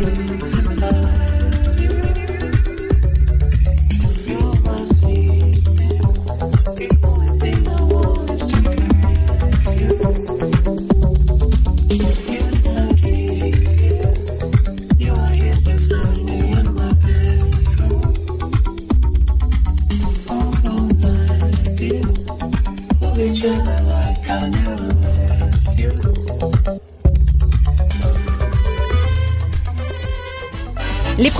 feliz.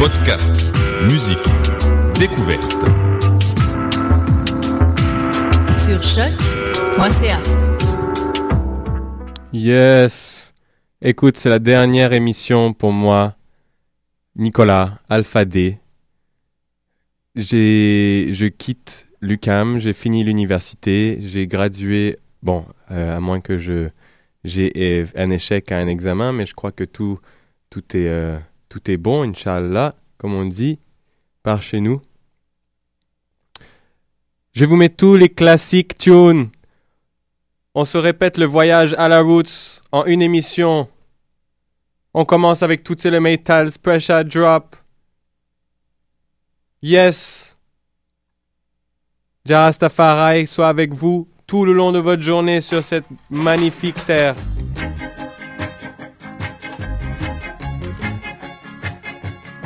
Podcast, musique, découverte. Sur choc.ca. Yes. Écoute, c'est la dernière émission pour moi. Nicolas, Alpha D. J'ai, je quitte l'UCAM, j'ai fini l'université, j'ai gradué, bon, euh, à moins que je, j'ai un échec à un examen, mais je crois que tout, tout est, euh, tout est bon, Inch'Allah, comme on dit, par chez nous. Je vous mets tous les classiques tunes. On se répète le voyage à la roots en une émission. On commence avec toutes les metals, pressure drop. Yes. Jarastafari soit avec vous tout le long de votre journée sur cette magnifique terre.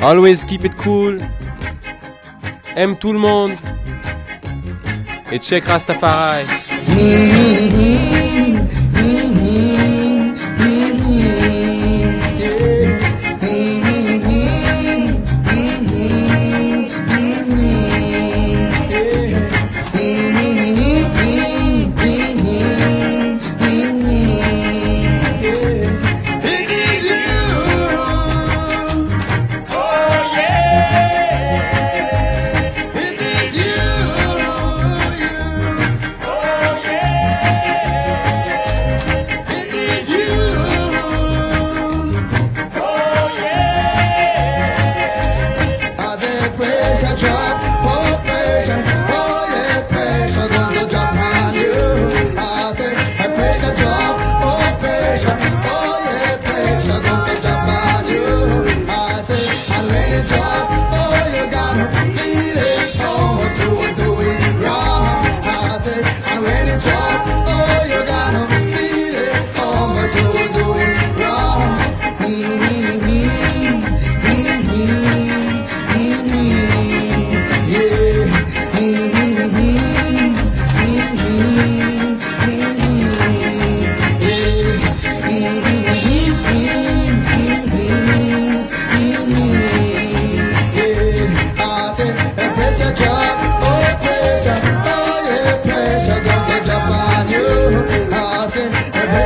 Always keep it cool. Aime tout le monde. Et check Rastafari.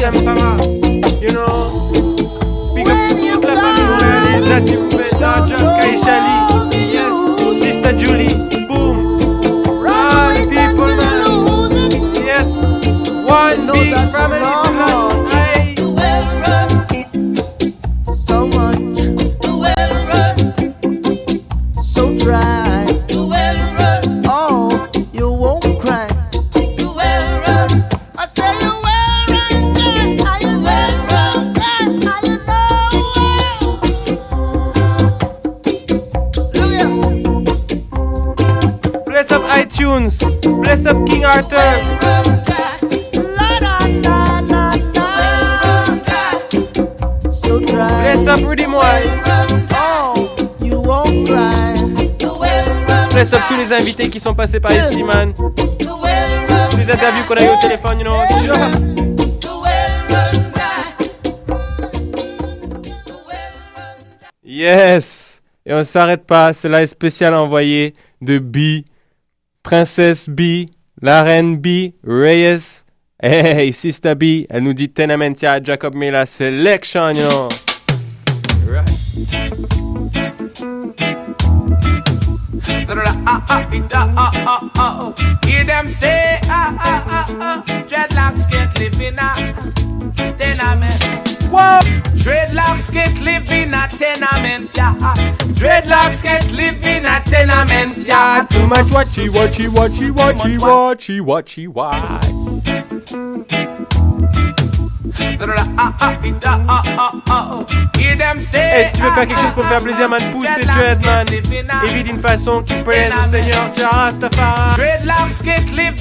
you. Passé par ici, man. Les interviews qu'on a eu au téléphone, you know. Yes! Et on s'arrête pas, c'est la spéciale envoyée de B, Princesse B, la reine B, Reyes. Hey, Sister B, elle nous dit Tenamentia, Jacob Mila Selection, you know. Ah it ah ah ah ah. Hear them say ah ah ah ah. Dreadlocks can't live in a tenement. Whoa. Dreadlocks can't live in a tenement, yeah. Dreadlocks can't live in a tenement, yeah. Too much watchy watchy watchy watchy watchy watchy watchy. Hey, si tu veux faire quelque chose pour faire plaisir, man, pousse tes dreads, man. Vis d'une façon qui plaise au Seigneur, Rastafari. Dreadlocks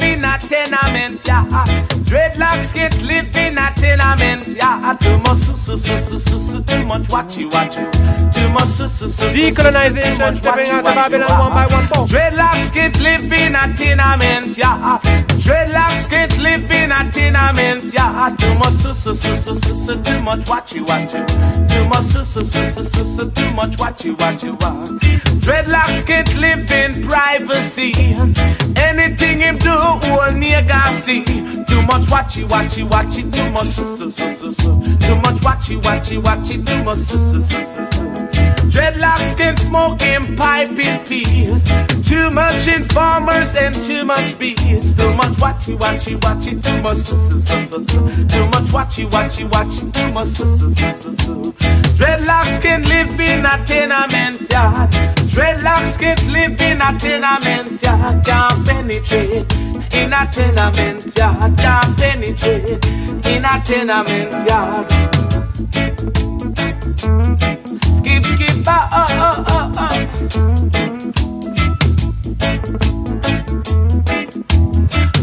in a tenement. Dreadlocks can't live in a tenement, yeah. Too much su su su su su su. Too much watchy watchy. Too much su su su. Decolonization stepping out of Babylon one by one. Boom. Dreadlocks can't live in a tenement, yeah. Dreadlocks can't live in a tenement, yeah. Too much su su su su su su. Too much watchy watchy. Too much su su su su su su. Too much watchy watchy watch. Dreadlocks can't live in privacy. Anything him do, all nigga see. Too much watchy watchy watchy. Too much su su su su. Too much watchy watchy watchy. Too much su su su su su. Dreadlocks can smoking pipe in peace. Too much informers and too much bees. Too much watchy watchy watchy. Too much su su su su su. Too much watchy watchy watchy. Too much su su su su su. Dreadlocks can live in a tenement yard. Dreadlocks can't live in a tenement yard. Can't penetrate in a tenement yard. Can't penetrate in a tenement yard. Skip, skip, ah, oh, oh, oh, oh.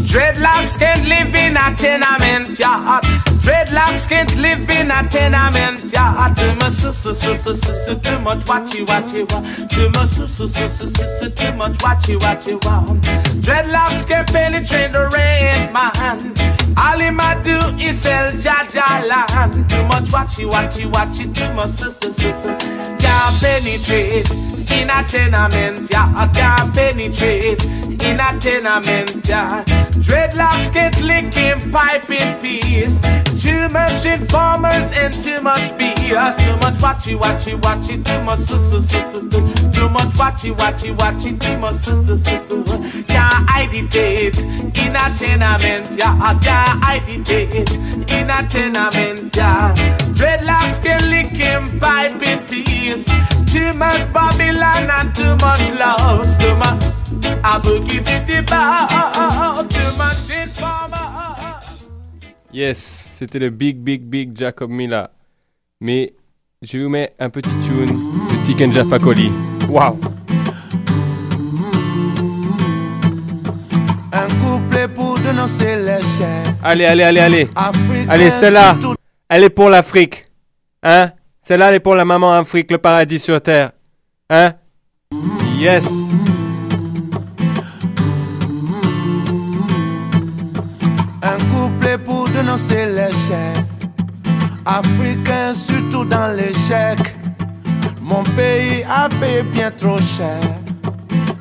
Dreadlocks can't live in a tenement yard. Dreadlocks can't live in a tenement yard. Too much su su su su su su. Too much watchy watchy wa. Too much su su su su su su. Too much watchy watchy wa. Dreadlocks can't penetrate the rain man. All him a do is sell Jaja land. Too much watchy watchy watchy. Too much su su su su. Can't penetrate in a tenement yard. Can't penetrate in a tenement yard. Dreadlocks get licking pipe in peace. Too much informers and too much BS. Too much watchy watchy watchy. Too much su su su su. Too much watchy watchy watchy. Too much su su su su. Can't hide it in a tenement yard. Can't hide it in a tenement yard. Dreadlocks get licking pipe in peace. Too much Babylon and too much love. Too much. I boogie bitty bow. Too much informer. Yes, c'était le big, big, big Jacob Mila. Mais je vous mets un petit tune de Tiken Jaffa Coli. Waouh! Un couplet pour dénoncer les chefs. Allez, allez, allez, allez. Allez, celle-là, elle est pour l'Afrique. Hein? Celle-là, elle est pour la maman Afrique, le paradis sur terre. Hein? Yes! Les chefs. Africains, surtout dans l'échec. Mon pays a payé bien trop cher.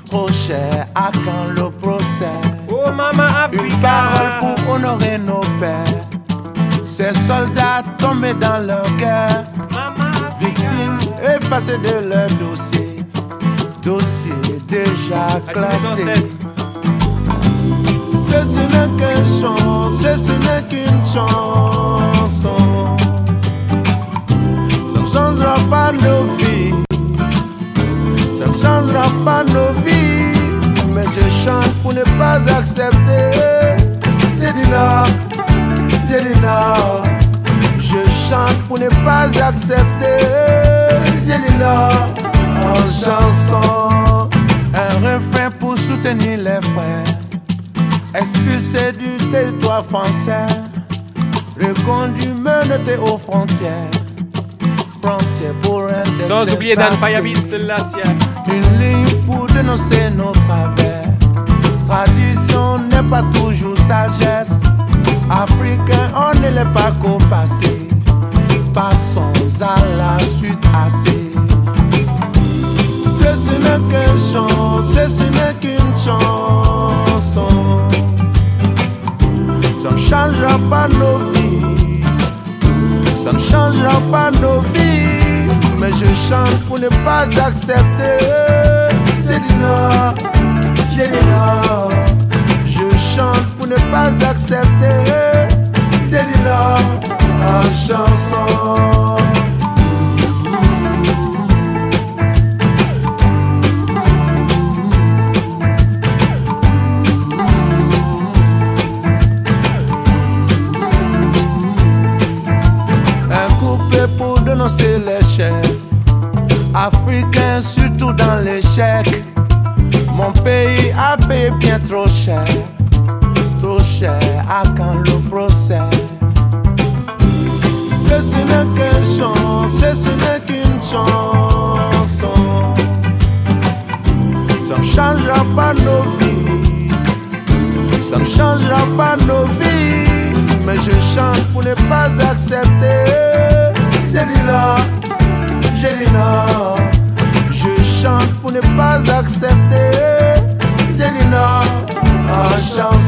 Trop cher à quand le procès? Oh, Mama Une Africa. parole pour honorer nos pères. Ces soldats tombés dans leur guerre. Mama Victimes effacées de leur dossier. Dossier déjà classé. Ceci n'est qu'un chant, ceci n'est qu'une chanson. Ça ne changera pas nos vies. Ça ne changera pas nos vies. Mais je chante pour ne pas accepter. J'ai dit non, j'ai dit non. Je chante pour ne pas accepter. J'ai dit en chanson. Un refrain pour soutenir les frères expulsés du territoire français, reconduits, menottés aux frontières, frontières pour un destin Sans oublier Dan c'est- Une ligne pour dénoncer nos travers. Tradition n'est pas toujours sagesse. Africain, on ne l'est pas qu'au passé. Passons à la suite assez. Ceci n'est qu'un chant, ceci n'est qu'une chanson. Ça ne changera pas nos vies. Ça ne changera pas nos vies. Mais je chante pour ne pas accepter. J'ai dit non, j'ai dit non. Je chante pour ne pas accepter. J'ai non en chanson. Je chante pour ne pas accepter. J'ai dit non, j'ai dit non. Je chante pour ne pas accepter. J'ai dit non en chanson.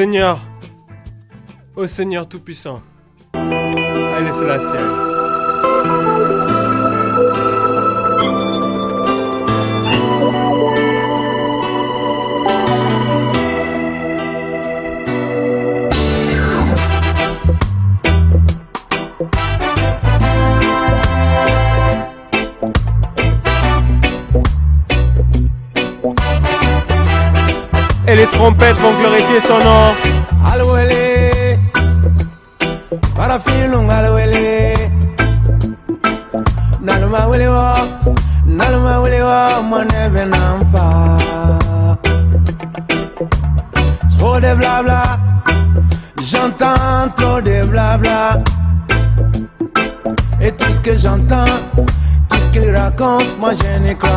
Seigneur, ô Seigneur Tout-Puissant, Allez, c'est la sienne. Trompettes vont glorifier son nom. Alwele, para filung alwele. Naluma wele wa, naluma wele wa, monebe namfa. Trop de blabla, j'entends trop de blabla. Et tout ce que j'entends, tout ce qu'il raconte, moi je n'y crois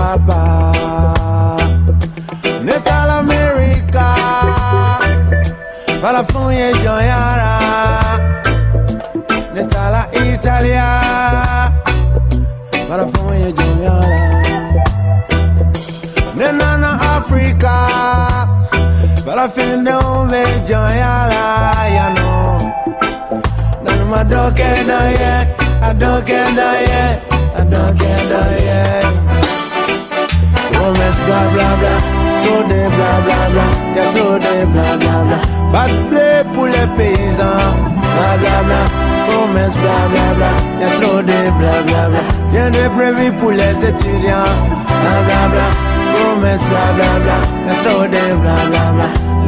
Promesse bla bla Y'a trop de bla bla bla. Prévu pour les étudiants. Bla bla bla. Promesse bla bla bla. Y'a trop de bla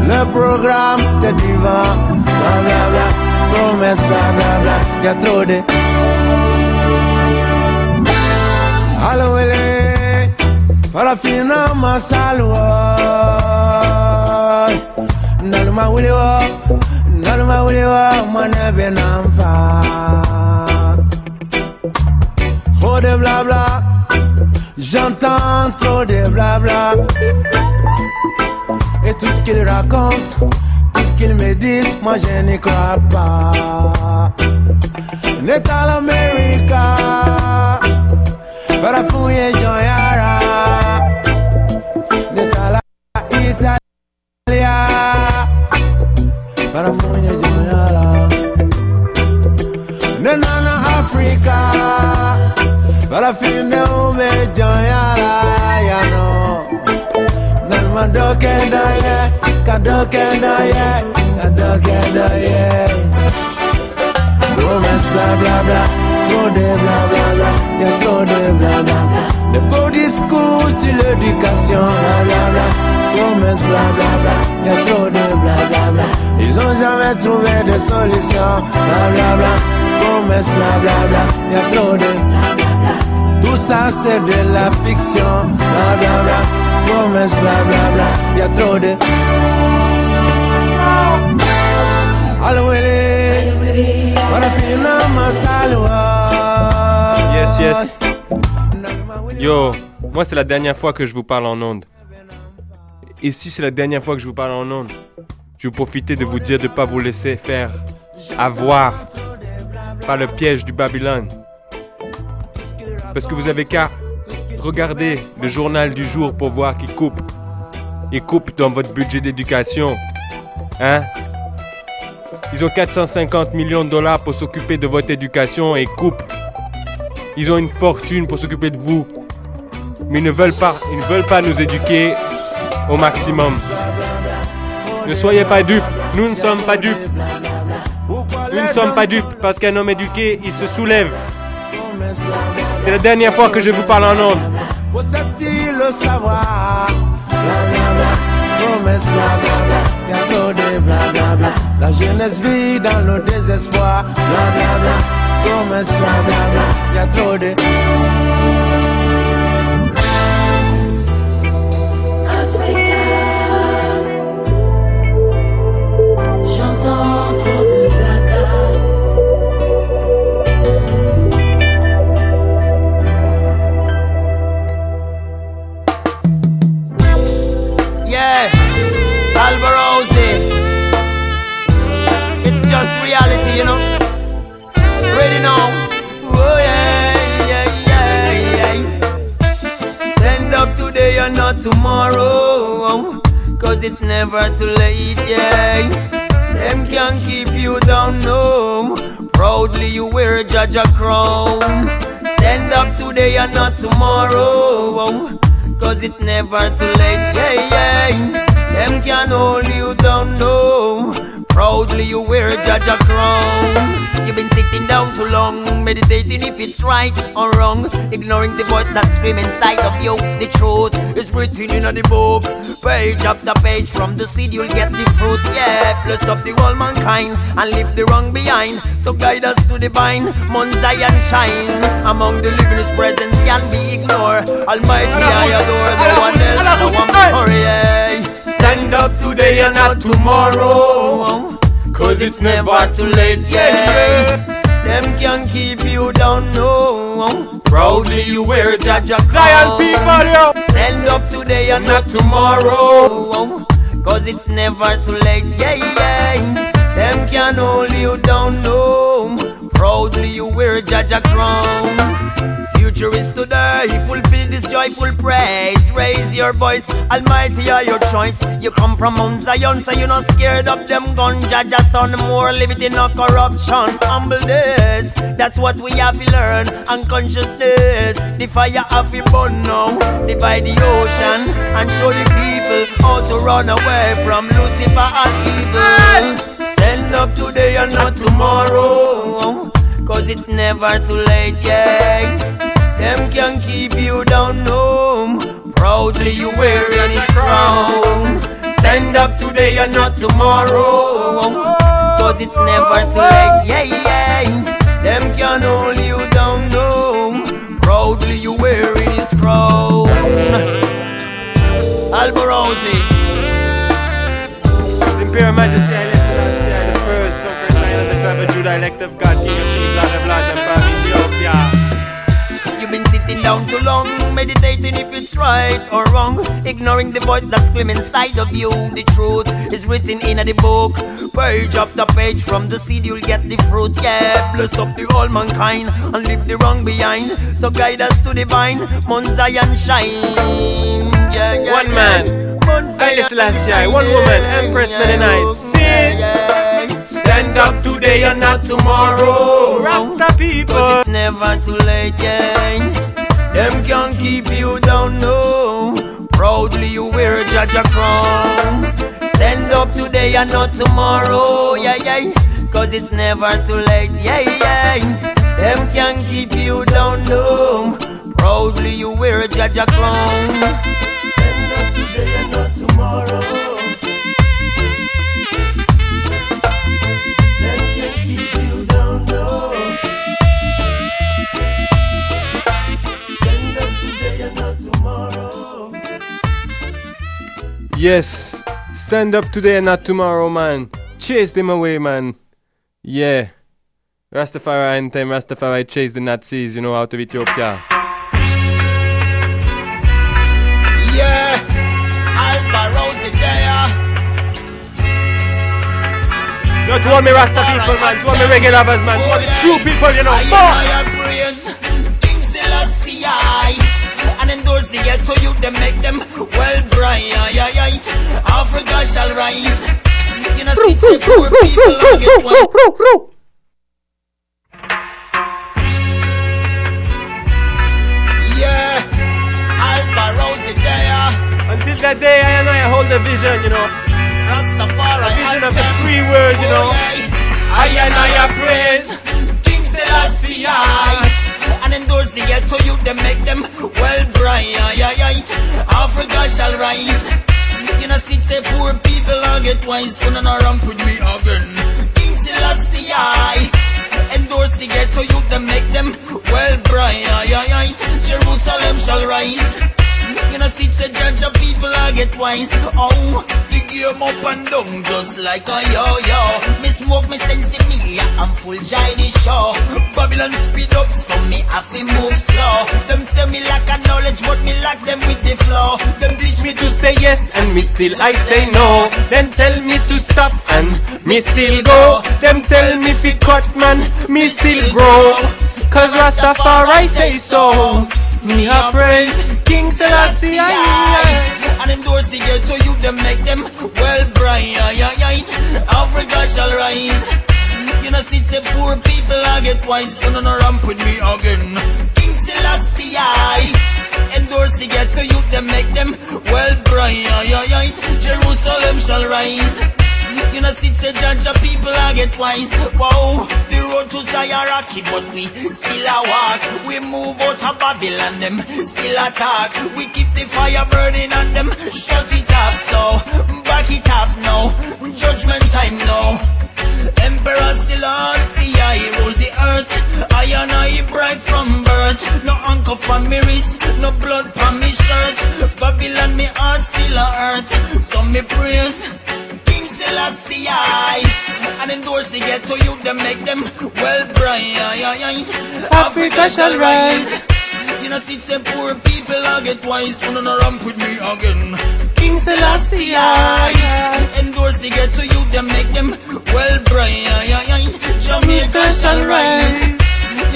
Le programme c'est du vent. Bla bla bla. Promesse bla bla bla. Y'a trop de Allo ele Farafina masalwa Naluma wulewa Naluma wulewa Mwana benamfa Trop de blabla J'entends trop de blabla Et tout ce qu'ils racontent Tout ce qu'ils me disent Moi je n'y crois pas. Natal America Barafuye Joyara Netala Barafuye Joyara Nenana Africa Barafinde Ume Joyara Yano Nalma Doke Daye Kadoke Daye Kadoke Daye Promesse bla bla bla Trop de bla bla bla Y'a trop de bla bla bla De faux discours sur l'éducation Bla bla promesses, bla, bla, trop de. Bla, Ils ont jamais trouvé de solution, promesses, blablabla, y a trop de. Tout ça c'est de la fiction, blablabla, promesses, blablabla, y a trop de. Yes, yes. Yo, moi c'est la dernière fois que je vous parle en ondes. Et si c'est la dernière fois que je vous parle en ondes, je vais profiter de vous dire de ne pas vous laisser faire avoir par le piège du Babylone. Parce que vous avez qu'à regarder le journal du jour pour voir qu'il coupe. Il coupe dans votre budget d'éducation. Hein? Ils ont 450 millions de dollars pour s'occuper de votre éducation et ils coupent. Ils ont une fortune pour s'occuper de vous. Mais ils ne veulent pas, ils ne veulent pas nous éduquer au maximum. Ne soyez pas dupes. Nous ne sommes pas dupes. Nous ne sommes pas dupes parce qu'un homme éduqué, il se soulève. C'est la dernière fois que je vous parle en. Possède-t-il le savoir? Promesse bla bla bla Y'a trop de bla bla bla bla. La jeunesse vit dans le désespoir. Bla bla bla. Promesse bla bla bla. Y'a trop de. Tomorrow. Oh, Cause it's never too late, yeah. Them can't keep you down, no. Proudly you wear Judge a crown. Stand up today and not tomorrow. Oh, Cause it's never too late, yeah, yeah. Them can't hold you down, no. Proudly you wear Judge a crown. You've been sitting down too long, meditating if it's right or wrong. Ignoring the voice that scream inside of you. The truth is written in the book. Page after page, from the seed you'll get the fruit. Yeah, bless up the whole mankind and leave the wrong behind. So guide us to the vine, Mount Zion shine. Among the living his presence can be ignored. Almighty I adore, no one else, no one. Yeah. Stand up today and not tomorrow. Cause it's never too late, yeah. Them can keep you down, no. Proudly you wear Jaja Zion people, yo. Stand up today and not tomorrow. Cause it's never too late, yeah, yeah. Them can hold you down, no. Proudly you wear Jaja crown. Future is today, fulfill this joyful praise. Raise your voice, Almighty are your choice. You come from Mount Zion, so you're not scared of them gun. Jaja son, more liberty, no corruption. Humbleness, that's what we have to learn. Unconsciousness, the fire have to burn now. Divide the ocean and show the people how to run away from Lucifer and evil. Stand up today and not tomorrow. Cause it's never too late, yeah. Them can keep you down, no. Proudly you wearing his crown. Stand up today and not tomorrow. Cause it's never too late, yeah, yeah. Them can hold you down, no. Proudly you wearing his crown. Alborosie. Imperial Majesty, I I the first, conquering lion of the tribe of Judah, elect of God, sitting down too long, meditating if it's right or wrong. Ignoring the voice that scream inside of you. The truth is written in the book. Page after page, from the seed you'll get the fruit. Yeah, bless up the whole mankind and leave the wrong behind. So guide us to the vine, Mount Zion shine. Yeah, yeah, One yeah. man, Haile Selassie, one woman, Empress Mennonite. See? Stand up today and not tomorrow. Rasta people. But it's never too late, yeah. Them can't keep you down, no. Proudly you wear a Jaja crown. Stand up today and not tomorrow, yeah, yeah. Cause it's never too late, yeah, yeah. Them can't keep you down, no. Proudly you wear a Jaja crown. Stand up today and not tomorrow. Yes, stand up today and not tomorrow, man. Chase them away, man. Yeah. Rastafari anthem, Rastafari chase the Nazis, you know, out of Ethiopia. Yeah, Alborosie there. To all me Rasta people, man, to all me reggae lovers, man, to all the true people, you know. Fuck! And endorse the ghetto youth, them make them well bright. Africa shall rise. You know, see the poor people and get one. Yeah, Alba Rosie. Until that day, I and I hold the vision, you know. Rastafari. A vision of the free world, you know. Oh, I and I praise King Selassie Endorse the ghetto youth, them make them well bright. Africa shall rise. You know, sit say poor people I get wise when I ramp with me again. King Selassie endorse the ghetto youth them make them well bright. Jerusalem shall rise. Know, see, the judge of people I get wise. Oh, the game up and down just like a yo-yo. Me smoke me sense in me, I'm full jai the show. Babylon speed up, so me have to move slow. Them say me lack a knowledge, but me lack them with the flow. Them teach me to say yes, and me still I say no. Them tell me to stop, and me still go. Them tell me fi cut, man, me still grow. Cause Rastafari say so. Me a praise. King Selassie I, I, And endorse the ghetto you them make them well bright Africa shall rise. You know see say poor people I get wise. So no no ramp with me again. King Selassie Endorse the ghetto you them make them well bright Jerusalem shall rise you know, see, say judge of people I get wise. Whoa, the road to Zion rocky, but we still a walk. We move out of Babylon, them still attack. We keep the fire burning on them, shut it off, so back it off now. Judgment time now. Emperor still see I rule the earth. I and I bright from birth. No anchor for me wrist, no blood for me shirt. Babylon, me heart still a hurt. So me praise. Selassie And endorse the ghetto youth them make them well bright. Africa shall rise. You know see them poor people I get wise. So no ramp with me again? King Selassie I. Endorse the ghetto youth them make them well bright. Jamaica shall rise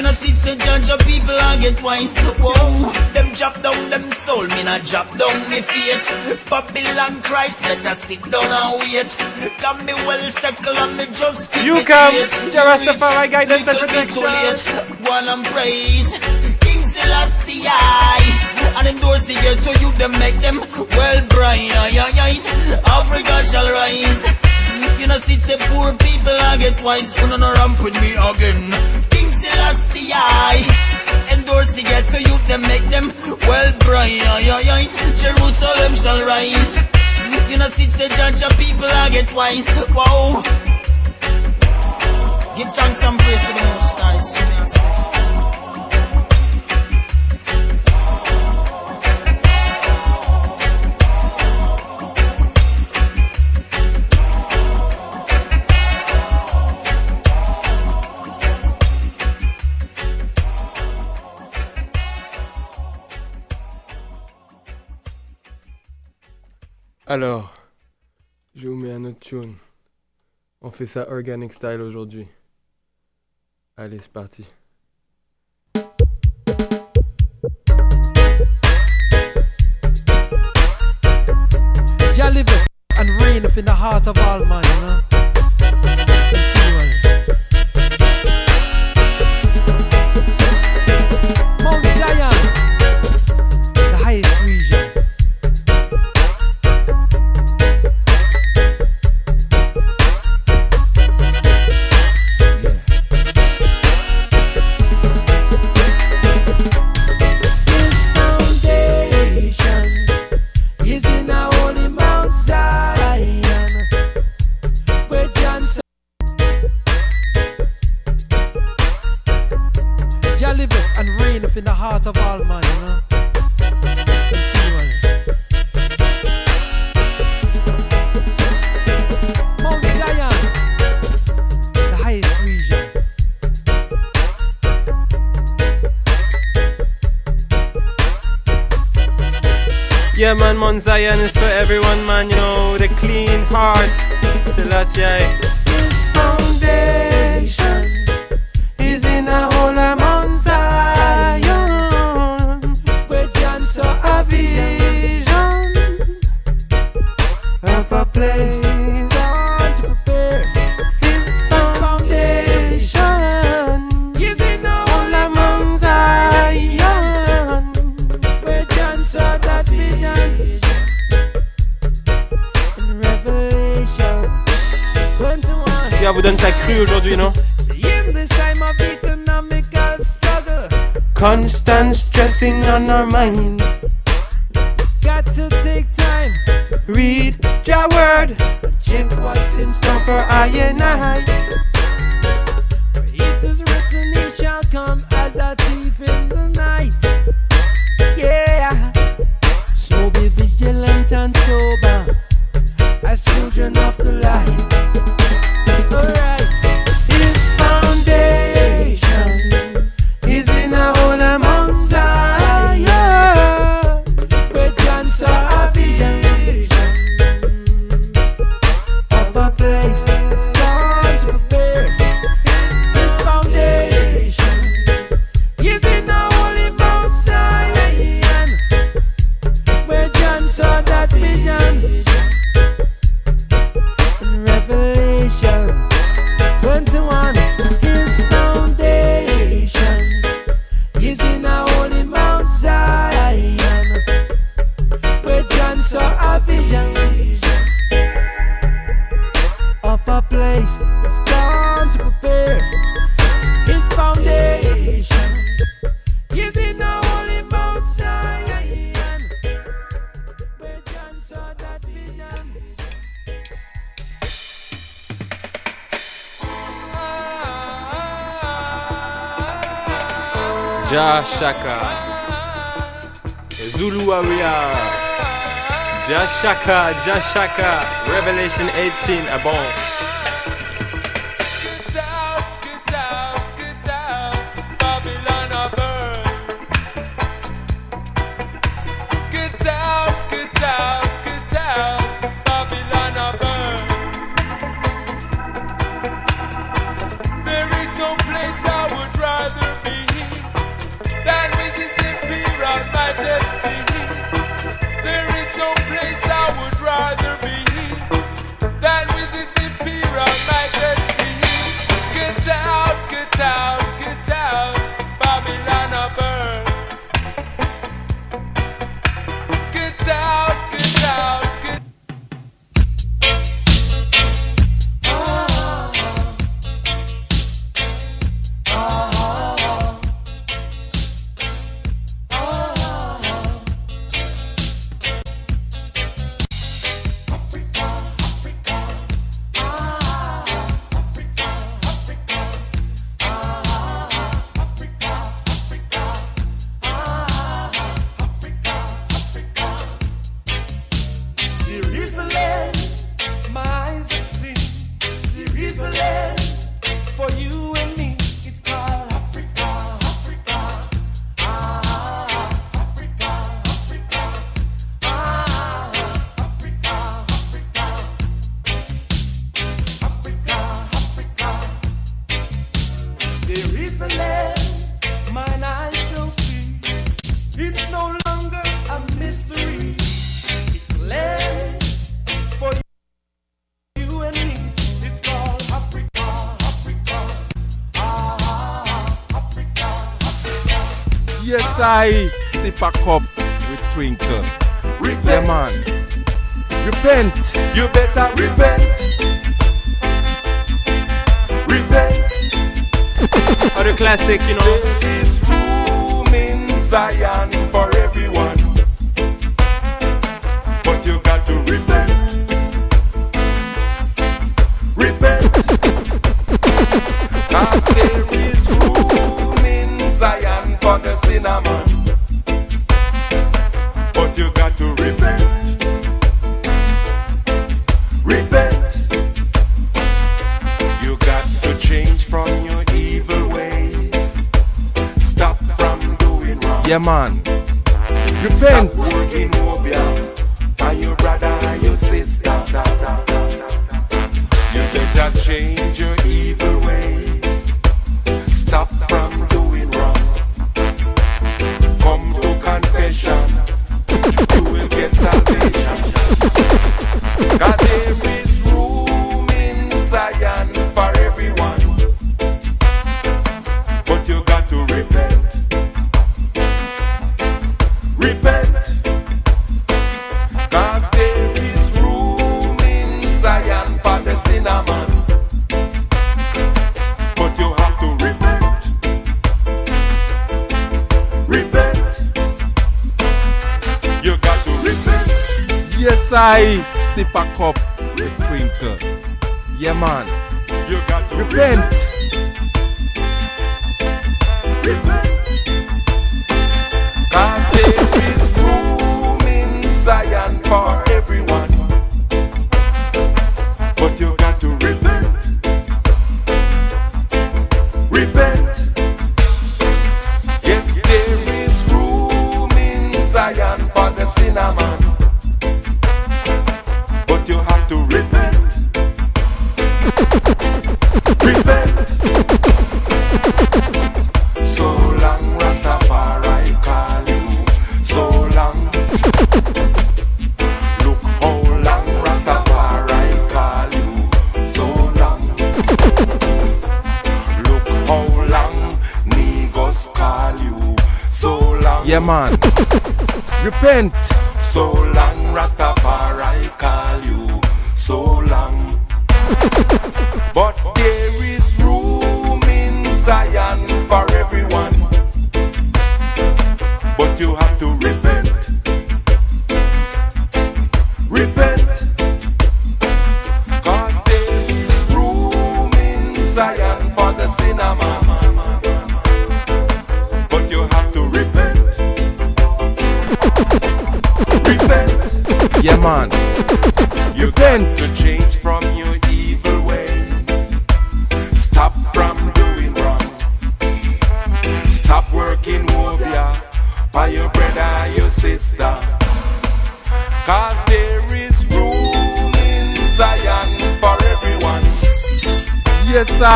know, see, say judge of people I get wise. Whoa, them drop down them soul, me not drop down me feet. Babylon Christ, better sit down and wait. Can me well settle and me just You come, the Rastafari guidance and protection. One and praise. King Selassie I And endorse the ghetto you them make them well bright Africa shall rise You know see say poor people I get wise You know no ramp with me again? King Selassie Endorse the ghetto youth them make them well bright. Jerusalem shall rise. You know see say judge of people I get wise Whoa Give thanks and praise to the most high Alors, je vous mets un autre tune. On fait ça organic style aujourd'hui. Allez, c'est parti. Up in the heart of. Man, Mount Zion is for everyone, man. You know, the clean heart. Selassie. gars vous donne sa crue aujourd'hui, non Constant stressing on our minds. Got to take time to read your word. Check what's in store for I and I. It is written, it shall come as a thief in the night. Yeah. So be vigilant and sober as children of the light. Shaka, Jah Shaka, Revelation 18, a bomb.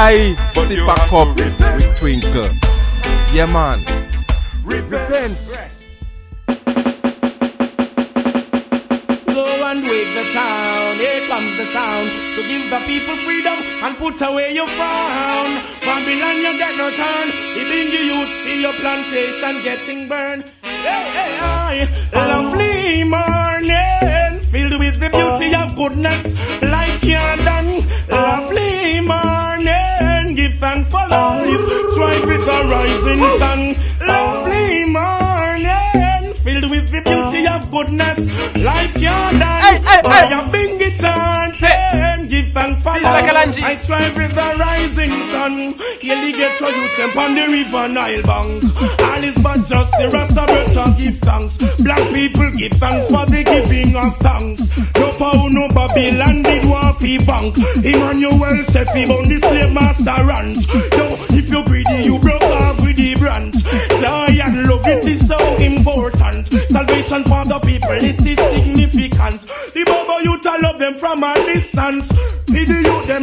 I sip a cup with twinkle. Yeah, man. Repent. Go and wake the town. Here comes the sound to give the people freedom and put away your frown. Babylon, you get no turn. It in the youth, see your plantation getting burned. Hey, hey, hey. Lovely man. the rising sun. Lovely morning, filled with the beauty of goodness. Life can't die. I am being turned. Give thanks for life. I strive with the rising sun. Yearly get to youth them on the river Nile bank. All is but just the rest of the give thanks. Black people give thanks for the giving of thanks. No power, no Babylon, the dwarfy bank. Emmanuel said he on the slave master ranch you greedy, you broke off with the brand. and love it is so important. Salvation for the people, it is significant. The Bobo youth, I love them from a distance. Pity you, them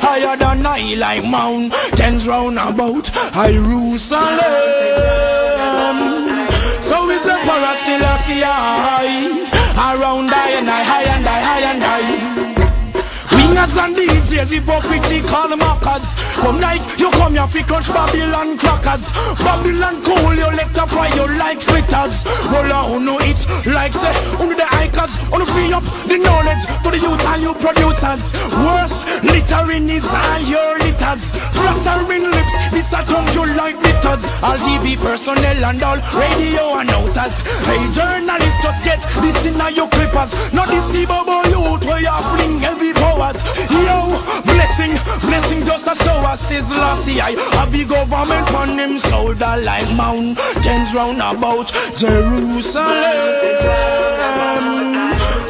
higher than I like mountains round about I Jerusalem. So is Emperor Selassie high. Around higher and higher and higher and high. Wingers and DJs, hypocritical mockers. Come like you come here fi crunch Babylon crackers. Babylon cool, you let fry you like fritters. Roll out, no it like say, under the on free up the knowledge to the youth and you producers. Worse, littering is all your litters. Flattering lips, this a tongue you like bitters. All TV personnel and all radio announcers. Hey journalists, just get this in your clippers. Not bubble youth where you fling heavy powers. Yo, blessing, blessing just a show us his lossy eye. A big government on him shoulder like mountains round about Jerusalem.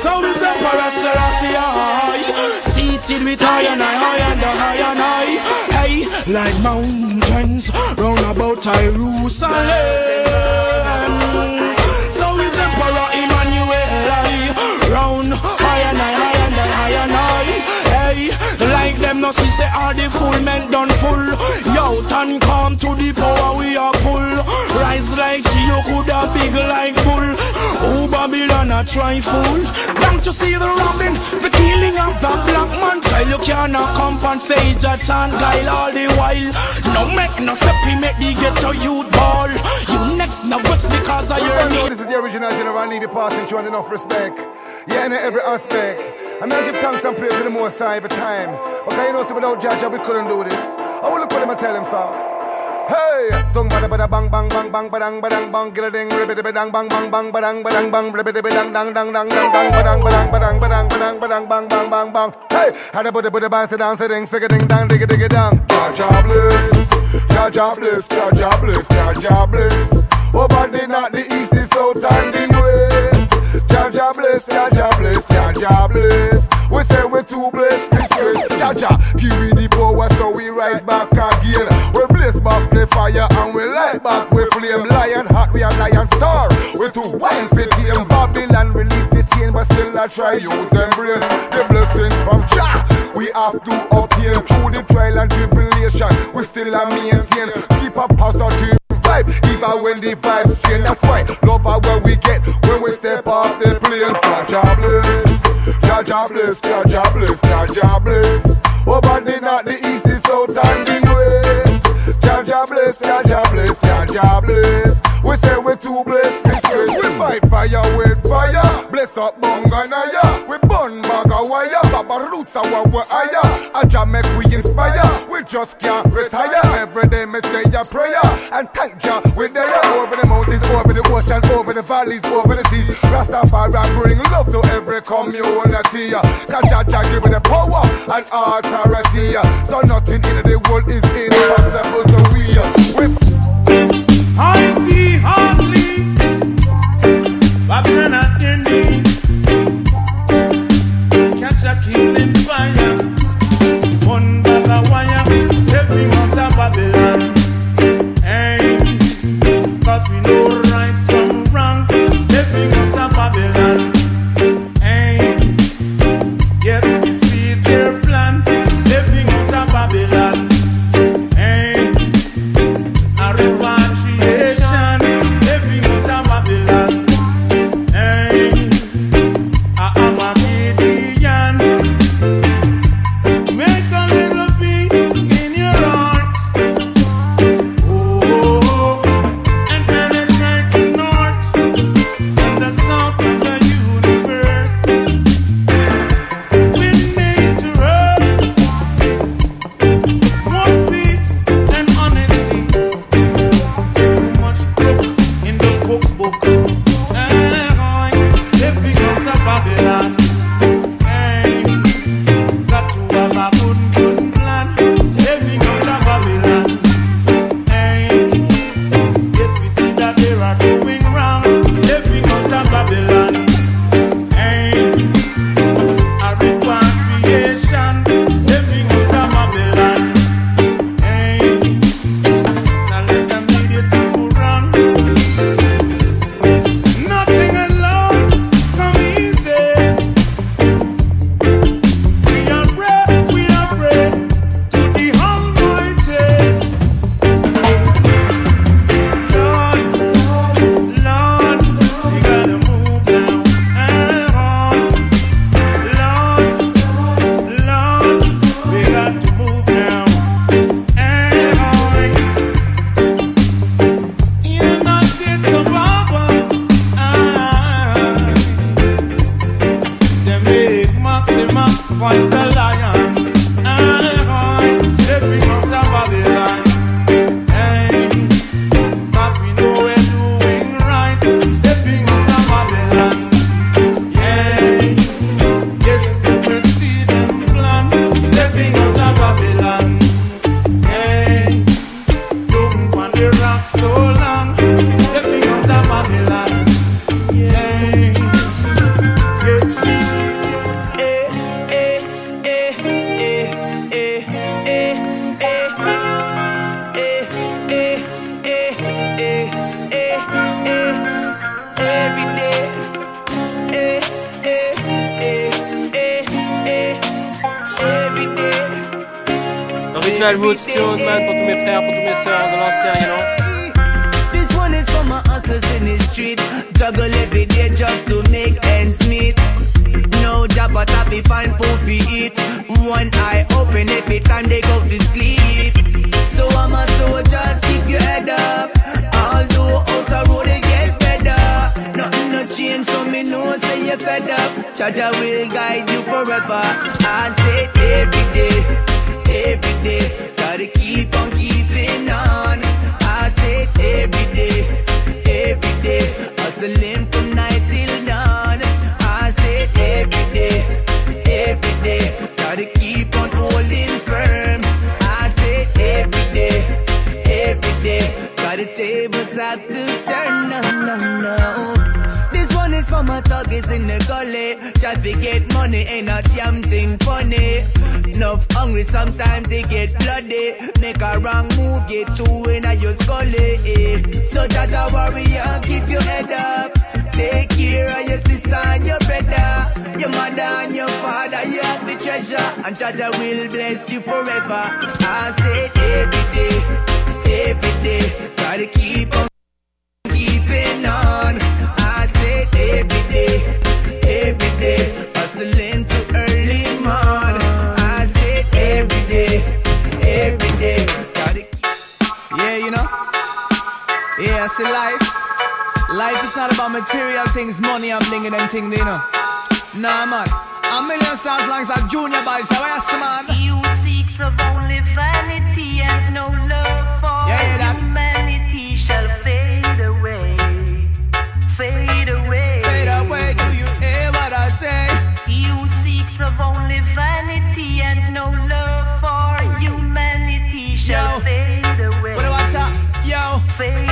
So is Emperor Selassie. Seated with high and high, high and high and high, hey, like mountains round about Jerusalem. So is Emperor Emmanuel. Round high and high, high and high and high, hey, like them no see say all the full men done full. Yo, turn come to the power A try fool. Don't you see the robbing, the killing of the black man child? You cannot come on stage a chant guile all the while. No make no step we make the ghetto youth ball. You next no vex because of your I know name. this is the original general need the passing through and enough respect. Yeah, in every aspect. I'm give thanks and praise to the most high every time. Okay, you know, so without Jaja, we couldn't do this. I will look at him and tell him so. Hey, song bada bada bang bang bang bang badang badang bang get a ding ribbit badang bang bang bang badang badang bang ribbit badang dang dang dang dang dang badang badang badang badang badang badang bang bang bang bang. Hey, had a bada bada bang sit down sit ding sig a ding dang dig a dig a dang. Jaja bless, Jaja bless, Jaja bless, Jaja bless. Over the north, the east, the south and the west. Jaja bless, Jaja bless, Jaja bless. We say we're too blessed, we stress. Jaja, give me the power so we rise back again. We blaze back the fire and we light back. We flame lion hot, we a lion star. We too wild for tame Babylon release the chain, but still I try use them brain. The blessings from Jah, we have to obtain through the trial and tribulation. We still a maintain, keep a positive vibe, even when the vibes change. That's why love are where we get when we step off the plane. Jaja bless, Jaja bless, Jaja bless, Jaja bless. Over the north, the east, the south, and the west. Jaja bless, Jaja bless, Jaja bless. We say we too blessed, we stress. We fight fire with fire. Bless up Bunganaya. We burn bag of wire. Baba roots what we're higher. Aja make we inspire. We just can't retire. Every day me say a prayer. And thank Jah we there over the mountains, over the oceans, over the valleys, over the seas. Rastafari bring love to every community. Cause Jah Jah give me the power and authority. So nothing in the world is impossible to we. We I see hardly money, ain't a damn thing funny. Enough hungry, sometimes they get bloody. Make a wrong move, get two in a your scully. So Jaja warrior, keep your head up. Take care of your sister and your brother. Your mother and your father, you have the treasure. And Jaja will bless you forever. I say every day, every day, gotta keep on keeping on. I say every day, every day, see life. Life is not about material things, money and bling and thing, you know. Nah, man. A million stars long as a junior boy, so where's the man? You seeks of only vanity and no love for Yeah, yeah, that- humanity shall fade away, fade away. Fade away, do you hear what I say? You seeks of only vanity and no love for humanity shall Yo. fade away. What do I talk? Yo. Fade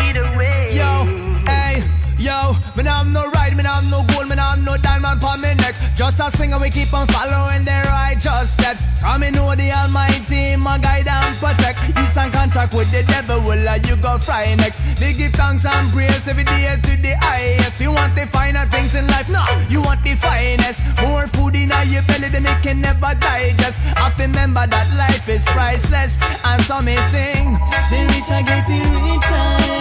Just a singer, we keep on following the righteous steps. From me know the Almighty, my guide and protect. You stand contact with the devil, will uh, you go fry next. They give thanks and praise every day to the highest. You want the finer things in life, no, you want the finest. More food in your belly than it can never digest. I remember that life is priceless, and so me sing. The rich are getting richer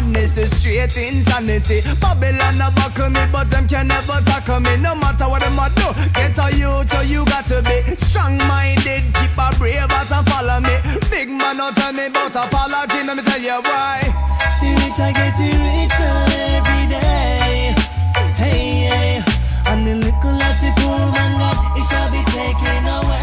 madness to straight insanity. Babylon a back me, but them can never tackle me. No matter what them a do, get a you to you got to be strong minded. Keep a brave heart and follow me. Big man, don't tell me about apology. Let me tell you why. The rich are getting richer every day. Hey, hey. And the little that the poor man got, it shall be taken away.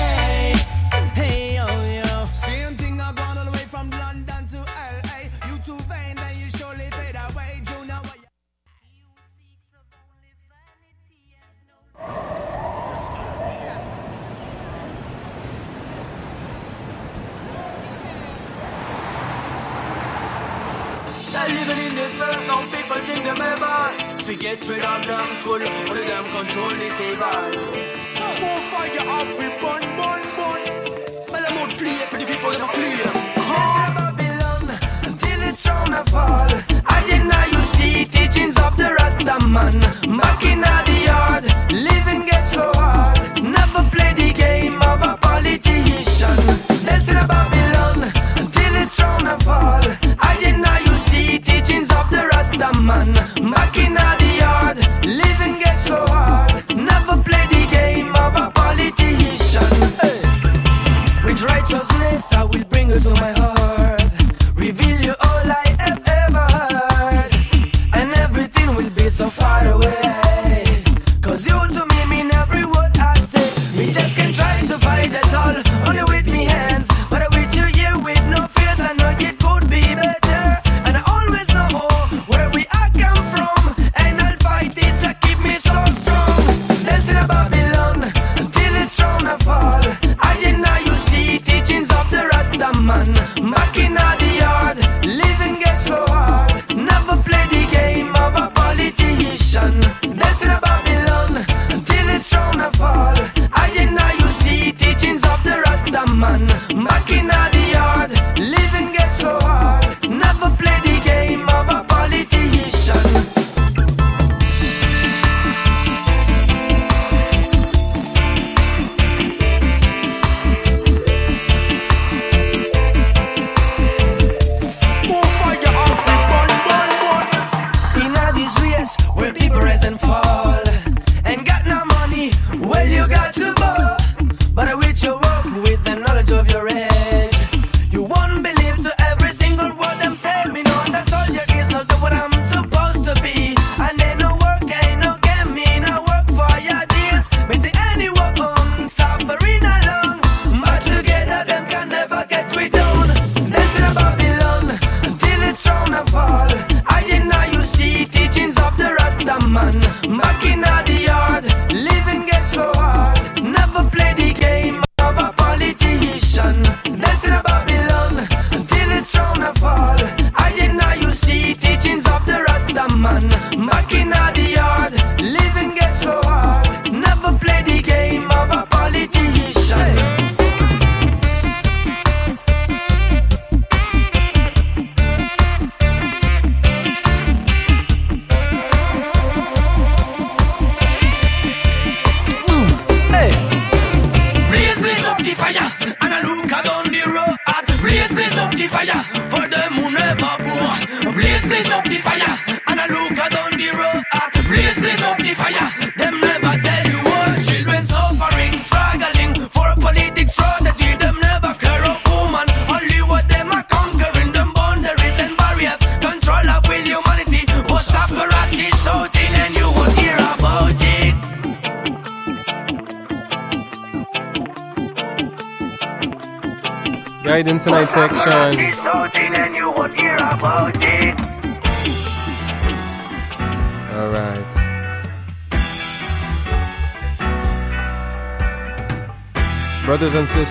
Man Back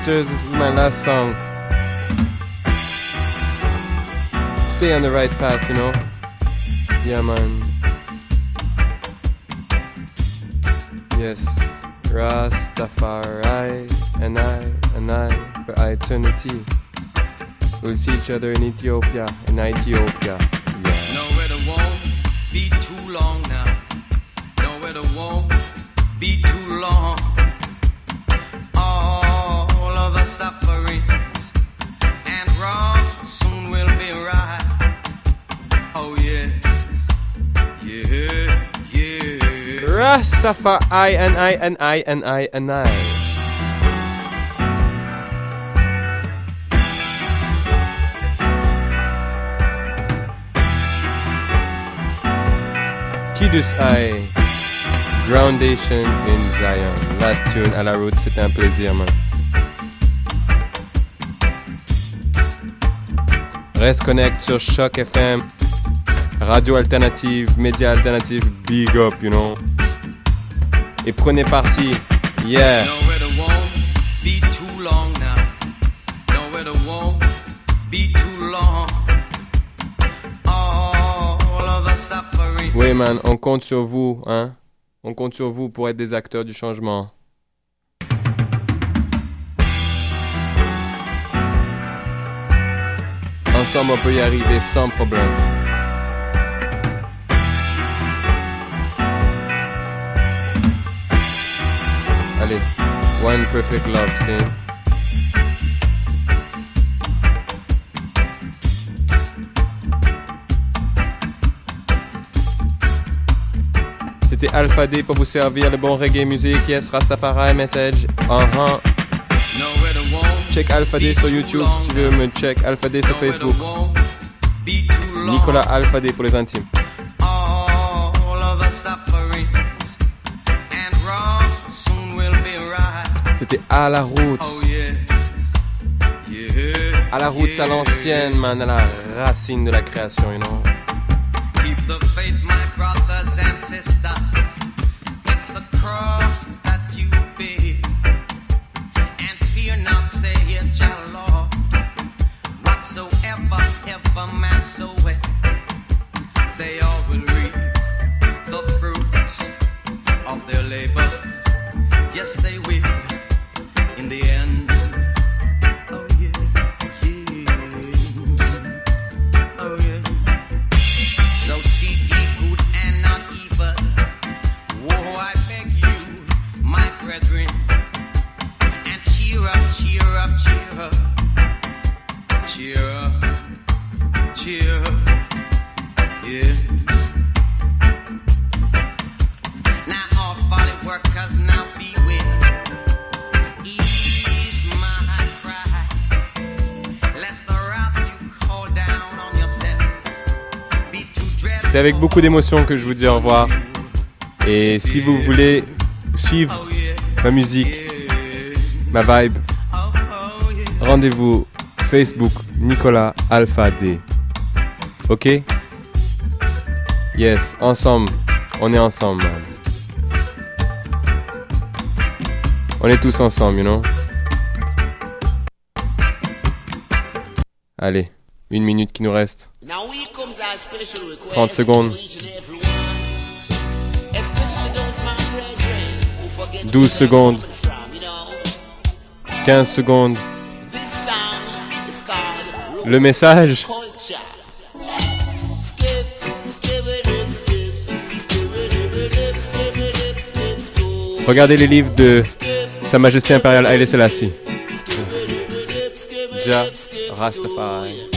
sisters, this is my last song. Stay on the right path, you know. Yeah, man. Yes, Rastafari and I and I for eternity. We'll see each other in Ethiopia, in Ethiopia. Yeah. Rastafari and I and I and I and I. Kidus I. Groundation in Zion. Last tune à la route, c'était un plaisir, man. Reste connect sur Choc FM. Radio alternative, média alternative, big up, you know. Et prenez parti. Yeah. Nowhere to won't be too long now. Nowhere to won't be too long. All of the suffering. Oui, man, on compte sur vous, hein. On compte sur vous pour être des acteurs du changement. Ensemble, on peut y arriver sans problème. Allez, One Perfect Love, c'est. C'était Alpha D pour vous servir le bon reggae music. Yes, Rastafari message. To won't Check Alpha D sur YouTube si tu veux me check Alpha D sur Facebook. Nicolas Alpha D pour les intimes. C'était à la route. Oh. À la route à l'ancienne, man, à la racine de la création, you know. Keep the faith, my brothers and sisters. It's the cross that you bear. And fear not, say it, your Lord. Whatsoever, ever man soweth, they all will reap the fruits of their labors. Yes, they will. The end. Avec beaucoup d'émotion que je vous dis au revoir. Et si vous voulez suivre ma musique, ma vibe, rendez-vous Facebook Nicolas Alpha D. Ok? Yes, ensemble. On est ensemble. On est tous ensemble, you know? Allez, une minute qui nous reste. 30 secondes. 12 secondes. 15 secondes. Le message. Regardez les livres de Sa Majesté impériale Haile Selassie. Ja Rastafari.